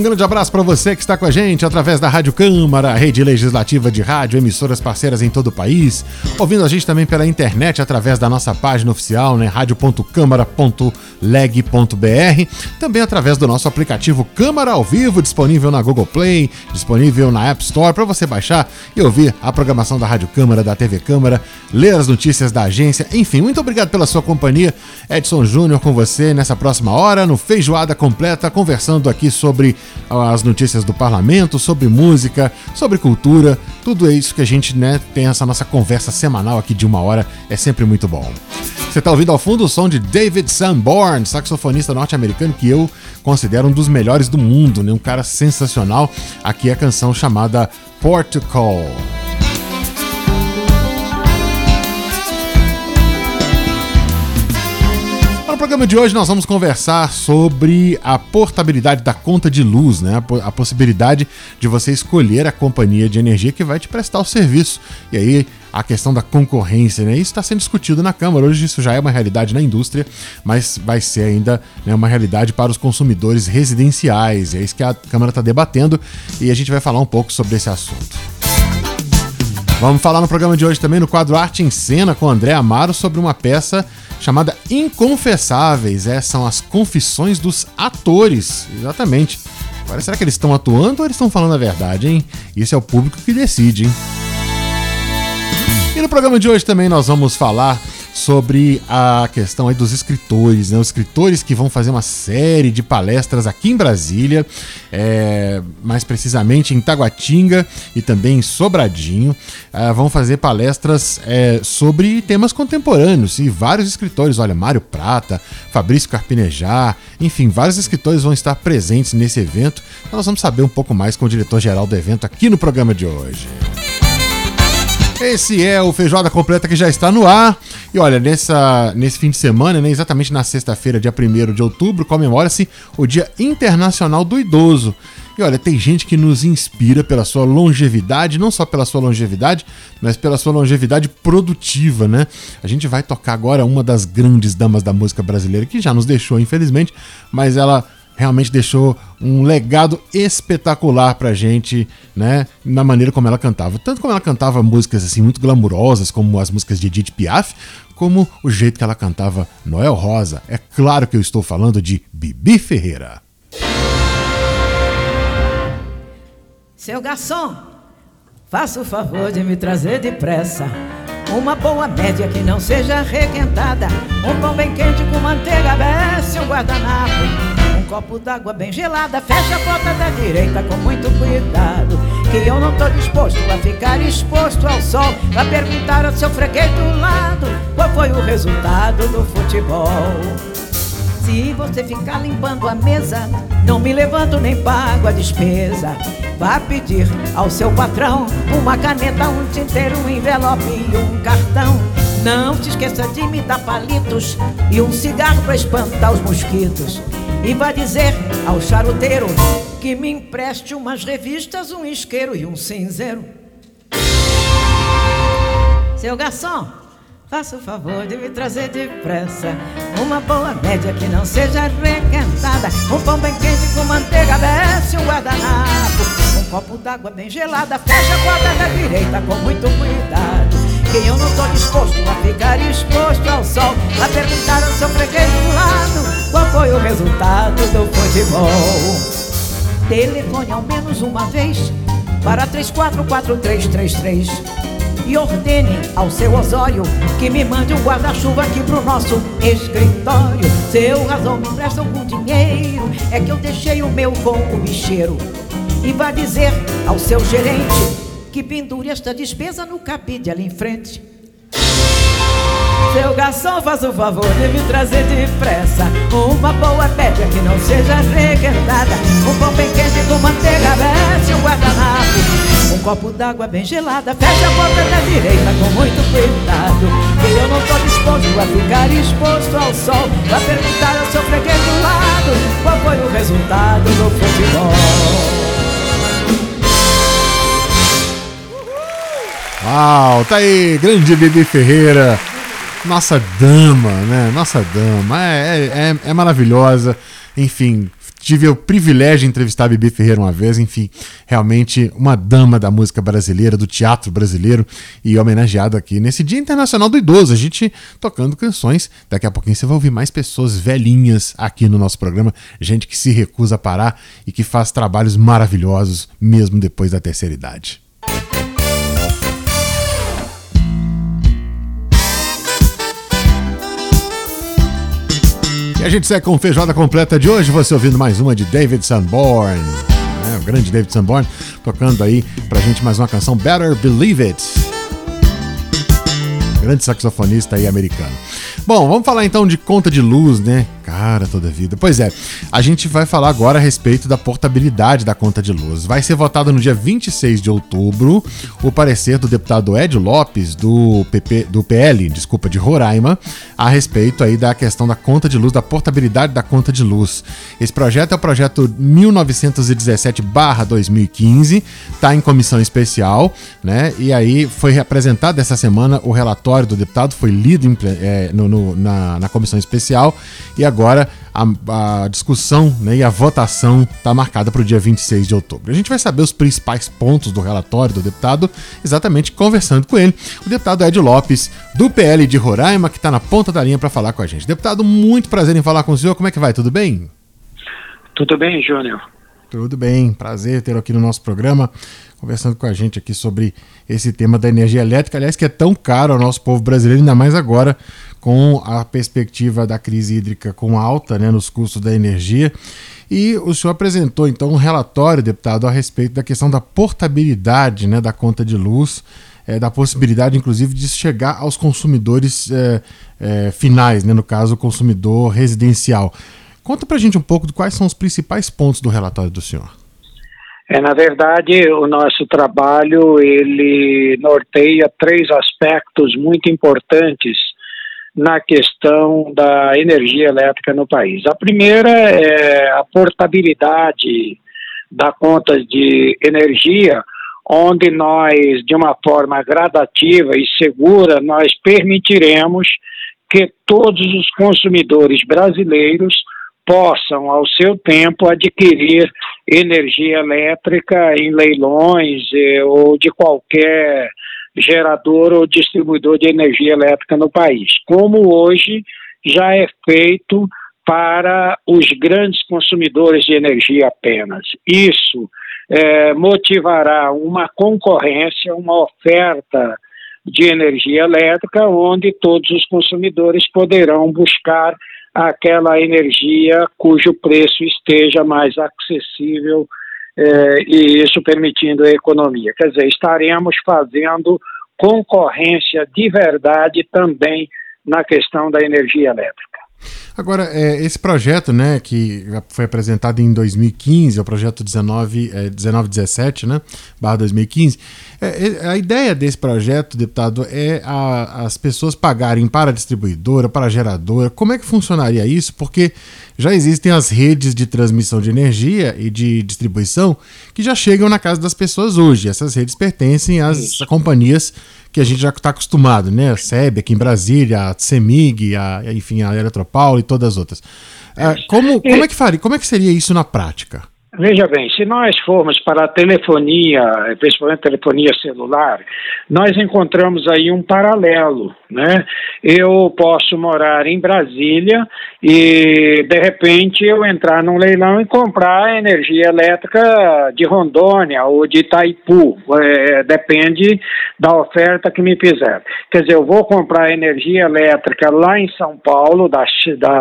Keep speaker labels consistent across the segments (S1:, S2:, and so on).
S1: Um grande abraço para você que está com a gente através da Rádio Câmara, rede legislativa de rádio, emissoras parceiras em todo o país, ouvindo a gente também pela internet através da nossa página oficial, né, radio.câmara.leg.br, também através do nosso aplicativo Câmara ao Vivo, disponível na Google Play, disponível na App Store para você baixar e ouvir a programação da Rádio Câmara, da TV Câmara, ler as notícias da agência, enfim, muito obrigado pela sua companhia. Edson Júnior com você nessa próxima hora no Feijoada Completa, conversando aqui sobre as notícias do parlamento, sobre música, sobre cultura, tudo é isso que a gente né, tem essa nossa conversa semanal aqui de uma hora, é sempre muito bom. Você está ouvindo ao fundo o som de David Sanborn, saxofonista norte-americano que eu considero um dos melhores do mundo, né? um cara sensacional. Aqui é a canção chamada Portugal. Programa de hoje nós vamos conversar sobre a portabilidade da conta de luz, né? A possibilidade de você escolher a companhia de energia que vai te prestar o serviço. E aí a questão da concorrência, né? Isso está sendo discutido na Câmara. Hoje isso já é uma realidade na indústria, mas vai ser ainda né, uma realidade para os consumidores residenciais. É isso que a Câmara está debatendo e a gente vai falar um pouco sobre esse assunto. Vamos falar no programa de hoje também no quadro Arte em Cena com André Amaro sobre uma peça chamada Inconfessáveis. É, são as confissões dos atores. Exatamente. Agora, será que eles estão atuando ou eles estão falando a verdade, hein? Isso é o público que decide, hein? E no programa de hoje também nós vamos falar sobre a questão aí dos escritores, né? Os escritores que vão fazer uma série de palestras aqui em Brasília, é, mais precisamente em Taguatinga e também em Sobradinho, é, vão fazer palestras é, sobre temas contemporâneos e vários escritores, olha, Mário Prata, Fabrício Carpinejar, enfim, vários escritores vão estar presentes nesse evento. Então nós vamos saber um pouco mais com o diretor-geral do evento aqui no programa de hoje. Esse é o Feijoada Completa que já está no ar. E olha, nessa, nesse fim de semana, né, exatamente na sexta-feira, dia 1 de outubro, comemora-se o Dia Internacional do Idoso. E olha, tem gente que nos inspira pela sua longevidade, não só pela sua longevidade, mas pela sua longevidade produtiva, né? A gente vai tocar agora uma das grandes damas da música brasileira, que já nos deixou, infelizmente, mas ela realmente deixou um legado espetacular pra gente, né? Na maneira como ela cantava. Tanto como ela cantava músicas assim muito glamurosas, como as músicas de Edith Piaf, como o jeito que ela cantava Noel Rosa. É claro que eu estou falando de Bibi Ferreira.
S2: Seu garçom, faça o favor de me trazer depressa uma boa média que não seja requentada Um pão bem quente com manteiga, desce um guardanapo copo d'água bem gelada Fecha a porta da direita com muito cuidado Que eu não tô disposto a ficar exposto ao sol Pra perguntar ao seu freguês do lado Qual foi o resultado do futebol se você ficar limpando a mesa, não me levanto nem pago a despesa. Vá pedir ao seu patrão uma caneta, um tinteiro, um envelope e um cartão. Não te esqueça de me dar palitos e um cigarro para espantar os mosquitos. E vá dizer ao charuteiro que me empreste umas revistas, um isqueiro e um cinzeiro. Seu garçom, faça o favor de me trazer depressa uma boa média que não seja requentada. Um pão bem quente com manteiga, desce um guardanapo. Um copo d'água bem gelada, fecha a porta da direita com muito cuidado. Que eu não tô disposto a ficar exposto ao sol A perguntar ao seu freguês do lado Qual foi o resultado do futebol? Telefone ao menos uma vez Para 344333 E ordene ao seu Osório Que me mande um guarda-chuva aqui pro nosso escritório. Seu razão me empresta algum dinheiro É que eu deixei o meu com o bicheiro. E vá dizer ao seu gerente que pendure esta despesa no capide ali em frente. Seu garçom, faz o favor de me trazer depressa Uma boa média que não seja requentada Um pão bem quente com manteiga, veste um guardanapo Um copo d'água bem gelada, fecha a porta da direita com muito cuidado. Que eu não tô disposto a ficar exposto ao sol. Pra perguntar ao seu freguês do lado qual foi o resultado do futebol.
S1: Uau, tá aí, grande Bibi Ferreira. Nossa dama, né? Nossa dama. É, é, é, maravilhosa. Enfim, tive o privilégio de entrevistar a Bibi Ferreira uma vez. Enfim, realmente uma dama da música brasileira, do teatro brasileiro e homenageada aqui nesse Dia Internacional do Idoso. A gente tocando canções. Daqui a pouquinho você vai ouvir mais pessoas velhinhas aqui no nosso programa. Gente que se recusa a parar e que faz trabalhos maravilhosos mesmo depois da terceira idade. E a gente segue com feijoada completa de hoje, você ouvindo mais uma de David Sanborn. Né? O grande David Sanborn tocando aí pra gente mais uma canção Better Believe It. Grande saxofonista aí americano. Bom, vamos falar então de conta de luz, né? Cara, toda vida. Pois é, a gente vai falar agora a respeito da portabilidade da conta de luz. Vai ser votado no dia 26 de outubro o parecer do deputado Ed Lopes, do, PP, do PL, desculpa, de Roraima, a respeito aí da questão da conta de luz, da portabilidade da conta de luz. Esse projeto é o projeto 1917-2015, está em comissão especial, né? E aí foi apresentado essa semana o relatório do deputado, foi lido em, é, no, no, na, na comissão especial e agora agora a, a discussão né, e a votação está marcada para o dia 26 de outubro. A gente vai saber os principais pontos do relatório do deputado exatamente conversando com ele, o deputado Ed Lopes, do PL de Roraima, que está na ponta da linha para falar com a gente. Deputado, muito prazer em falar com o senhor. Como é que vai? Tudo bem?
S3: Tudo bem, Júnior.
S1: Tudo bem, prazer ter aqui no nosso programa, conversando com a gente aqui sobre esse tema da energia elétrica, aliás, que é tão caro ao nosso povo brasileiro, ainda mais agora com a perspectiva da crise hídrica com alta né, nos custos da energia. E o senhor apresentou então um relatório, deputado, a respeito da questão da portabilidade né, da conta de luz, é, da possibilidade, inclusive, de chegar aos consumidores é, é, finais, né, no caso, o consumidor residencial. Conta para a gente um pouco de quais são os principais pontos do relatório do senhor.
S3: É, na verdade, o nosso trabalho ele norteia três aspectos muito importantes na questão da energia elétrica no país. A primeira é a portabilidade da conta de energia, onde nós, de uma forma gradativa e segura, nós permitiremos que todos os consumidores brasileiros possam, ao seu tempo, adquirir energia elétrica em leilões eh, ou de qualquer gerador ou distribuidor de energia elétrica no país, como hoje já é feito para os grandes consumidores de energia apenas. Isso é, motivará uma concorrência, uma oferta de energia elétrica, onde todos os consumidores poderão buscar aquela energia cujo preço esteja mais acessível é, e isso permitindo a economia. Quer dizer, estaremos fazendo concorrência de verdade também na questão da energia elétrica.
S1: Agora, é, esse projeto, né, que foi apresentado em 2015, é o projeto 19, é, 1917, né, barra 2015, é, é, a ideia desse projeto, deputado, é a, as pessoas pagarem para a distribuidora, para a geradora. Como é que funcionaria isso? Porque já existem as redes de transmissão de energia e de distribuição que já chegam na casa das pessoas hoje. Essas redes pertencem às companhias que a gente já está acostumado, né? A SEB aqui em Brasília, a CEMIG, a, enfim, a Eletropaulo e todas as outras. É, como, como, é que faria, como é que seria isso na prática?
S3: Veja bem, se nós formos para a telefonia, principalmente telefonia celular, nós encontramos aí um paralelo, né? Eu posso morar em Brasília e de repente eu entrar num leilão e comprar energia elétrica de Rondônia ou de Itaipu, é, depende da oferta que me fizer. Quer dizer, eu vou comprar energia elétrica lá em São Paulo, da,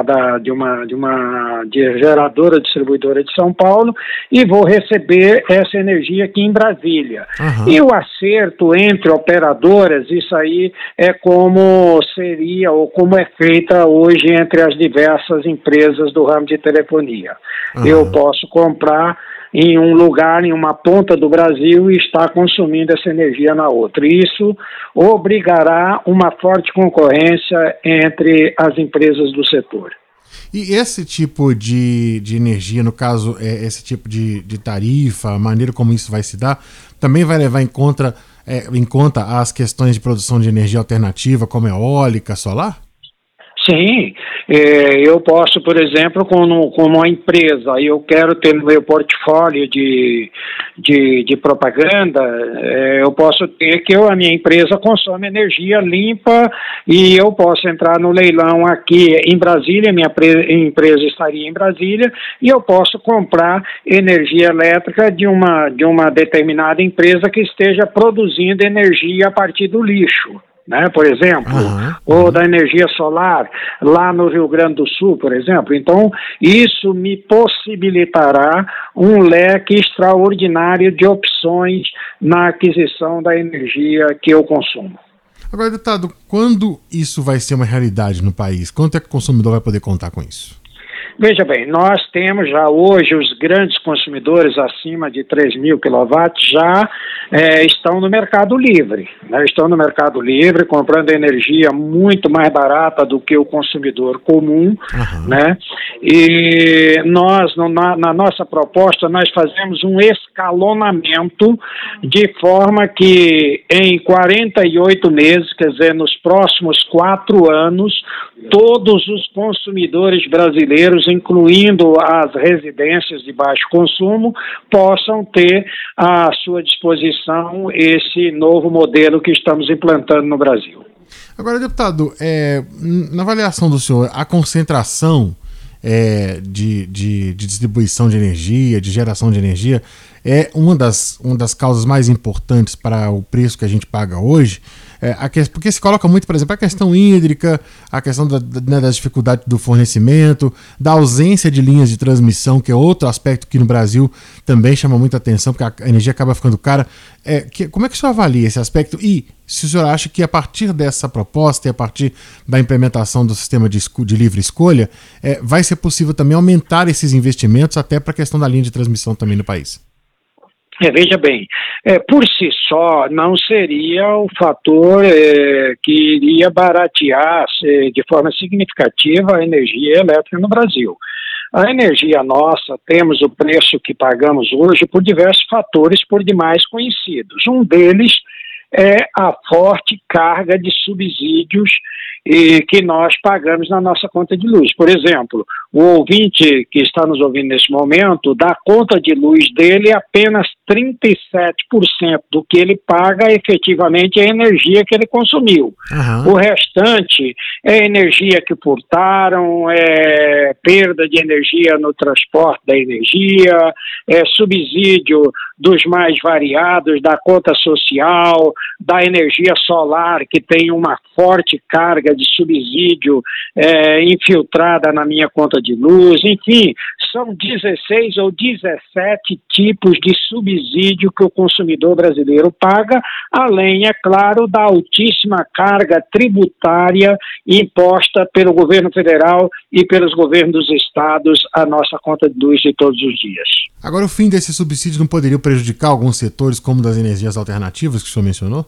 S3: da, de uma de uma geradora distribuidora de São Paulo e vou receber essa energia aqui em Brasília. Uhum. E o acerto entre operadoras, isso aí é como seria ou como é feita hoje entre as diversas empresas do ramo de telefonia. Uhum. Eu posso comprar em um lugar, em uma ponta do Brasil e está consumindo essa energia na outra. Isso obrigará uma forte concorrência entre as empresas do setor.
S1: E esse tipo de, de energia, no caso, é, esse tipo de, de tarifa, a maneira como isso vai se dar, também vai levar em conta, é, em conta as questões de produção de energia alternativa, como eólica, solar?
S3: Sim, é, eu posso, por exemplo, como, como uma empresa, eu quero ter no meu portfólio de, de, de propaganda, é, eu posso ter que eu, a minha empresa consome energia limpa e eu posso entrar no leilão aqui em Brasília, minha empresa estaria em Brasília, e eu posso comprar energia elétrica de uma, de uma determinada empresa que esteja produzindo energia a partir do lixo né, por exemplo, uhum. ou da energia solar lá no Rio Grande do Sul, por exemplo. Então, isso me possibilitará um leque extraordinário de opções na aquisição da energia que eu consumo.
S1: Agora, deputado, quando isso vai ser uma realidade no país? Quanto é que o consumidor vai poder contar com isso?
S3: Veja bem, nós temos já hoje os grandes consumidores acima de 3 mil quilowatts já é, estão no mercado livre, né? estão no mercado livre comprando energia muito mais barata do que o consumidor comum, uhum. né? E nós no, na, na nossa proposta nós fazemos um escalonamento de forma que em 48 meses, quer dizer, nos próximos quatro anos, todos os consumidores brasileiros incluindo as residências de baixo consumo, possam ter à sua disposição esse novo modelo que estamos implantando no Brasil.
S1: Agora, deputado, é, na avaliação do senhor, a concentração é, de, de, de, distribuição de energia, de geração de energia, é uma das, uma das causas mais importantes para o preço que a gente paga hoje. É, que, porque se coloca muito, por exemplo, a questão hídrica, a questão da, né, do fornecimento, da ausência de linhas de transmissão, que é outro aspecto que no Brasil também chama muita atenção, porque a energia acaba ficando cara. É, que, como é que o senhor avalia esse aspecto? E se o senhor acha que a partir dessa proposta e a partir da implementação do sistema de, de livre escolha, é, vai ser possível também aumentar esses investimentos até para a questão da linha de transmissão também no país?
S3: É, veja bem, é, por si só não seria o fator é, que iria baratear é, de forma significativa a energia elétrica no Brasil. A energia nossa, temos o preço que pagamos hoje por diversos fatores por demais conhecidos. Um deles é a forte carga de subsídios e que nós pagamos na nossa conta de luz. Por exemplo, o ouvinte que está nos ouvindo nesse momento, da conta de luz dele, apenas 37% do que ele paga efetivamente é a energia que ele consumiu. Uhum. O restante é energia que furtaram, é perda de energia no transporte da energia, é subsídio dos mais variados, da conta social, da energia solar, que tem uma forte carga de subsídio é, infiltrada na minha conta de luz, enfim, são 16 ou 17 tipos de subsídio que o consumidor brasileiro paga, além, é claro, da altíssima carga tributária imposta pelo governo federal e pelos governos dos estados à nossa conta de luz de todos os dias.
S1: Agora, o fim desse subsídio não poderia prejudicar alguns setores, como das energias alternativas que o senhor mencionou?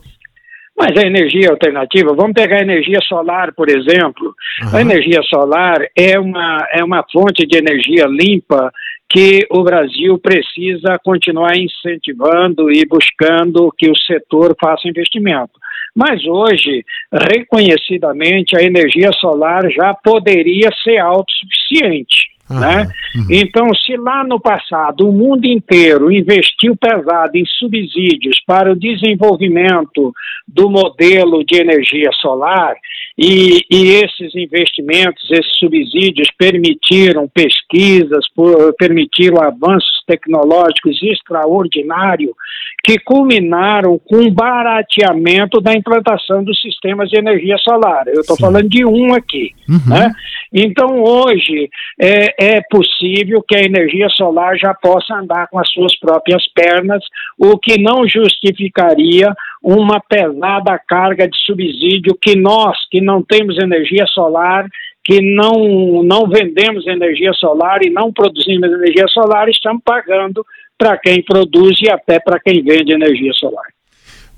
S3: Mas a energia alternativa, vamos pegar a energia solar, por exemplo. Uhum. A energia solar é uma, é uma fonte de energia limpa que o Brasil precisa continuar incentivando e buscando que o setor faça investimento. Mas hoje, reconhecidamente, a energia solar já poderia ser autossuficiente. Né? Uhum. Então, se lá no passado o mundo inteiro investiu pesado em subsídios para o desenvolvimento do modelo de energia solar, e, e, esses investimentos, esses subsídios permitiram pesquisas, por, permitiram avanços tecnológicos extraordinários que culminaram com o barateamento da implantação dos sistemas de energia solar. Eu estou falando de um aqui. Uhum. Né? Então, hoje, é, é possível que a energia solar já possa andar com as suas próprias pernas, o que não justificaria uma pesada carga de subsídio que nós, que não temos energia solar, que não, não vendemos energia solar e não produzimos energia solar, estamos pagando para quem produz e até para quem vende energia solar.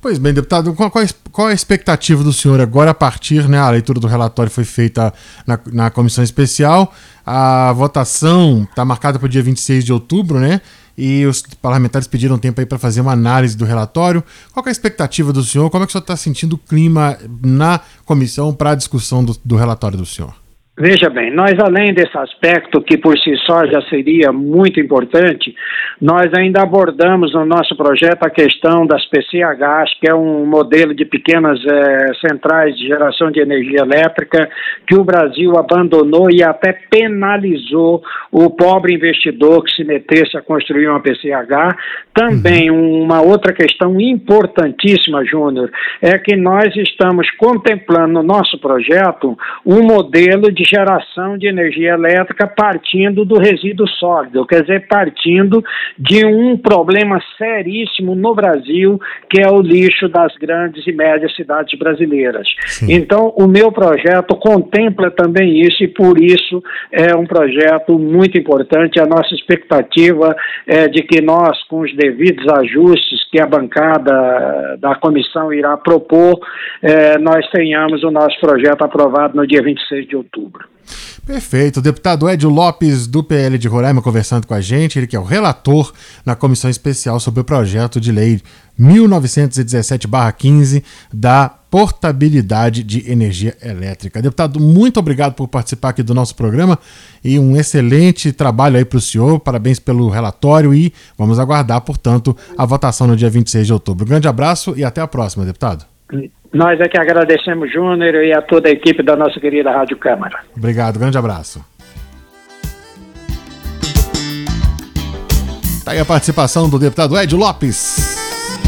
S1: Pois bem, deputado, qual, qual, a expectativa do senhor agora a partir, né? A leitura do relatório foi feita na, na comissão especial, a votação está marcada para o dia 26 de outubro, né? E os parlamentares pediram tempo aí para fazer uma análise do relatório. Qual é a expectativa do senhor? Como é que o senhor está sentindo o clima na comissão para a discussão do, do relatório do senhor?
S3: Veja bem, nós além desse aspecto que por si só já seria muito importante, nós ainda abordamos no nosso projeto a questão das PCHs, que é um modelo de pequenas eh, centrais de geração de energia elétrica que o Brasil abandonou e até penalizou o pobre investidor que se metesse a construir uma PCH. Também uhum. uma outra questão importantíssima, Júnior, é que nós estamos contemplando no nosso projeto um modelo de de geração de energia elétrica partindo do resíduo sólido, quer dizer, partindo de um problema seríssimo no Brasil, que é o lixo das grandes e médias cidades brasileiras. Sim. Então, o meu projeto contempla também isso e por isso é um projeto muito importante. A nossa expectativa é de que nós, com os devidos ajustes que a bancada da comissão irá propor, é, nós tenhamos o nosso projeto aprovado no dia 26 de outubro.
S1: Perfeito. O deputado Edio Lopes, do PL de Roraima, conversando com a gente. Ele que é o relator na comissão especial sobre o projeto de lei 1917-15 da portabilidade de energia elétrica. Deputado, muito obrigado por participar aqui do nosso programa e um excelente trabalho aí para o senhor. Parabéns pelo relatório e vamos aguardar, portanto, a votação no dia 26 de outubro. grande abraço e até a próxima, deputado.
S3: Nós é que agradecemos, Júnior, e a toda a equipe da nossa querida Rádio Câmara.
S1: Obrigado, grande abraço. Tá aí a participação do deputado Ed Lopes,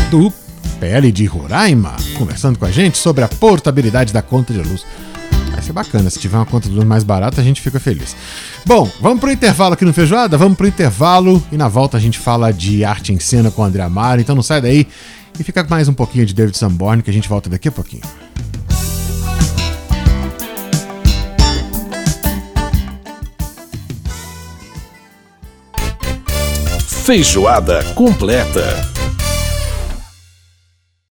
S1: do PL de Roraima, conversando com a gente sobre a portabilidade da conta de luz. Vai ser bacana, se tiver uma conta de luz mais barata, a gente fica feliz. Bom, vamos pro intervalo aqui no Feijoada? Vamos pro intervalo e na volta a gente fala de arte em cena com o André Amaro, então não sai daí e fica mais um pouquinho de David Sanborn que a gente volta daqui a pouquinho.
S4: Feijoada completa.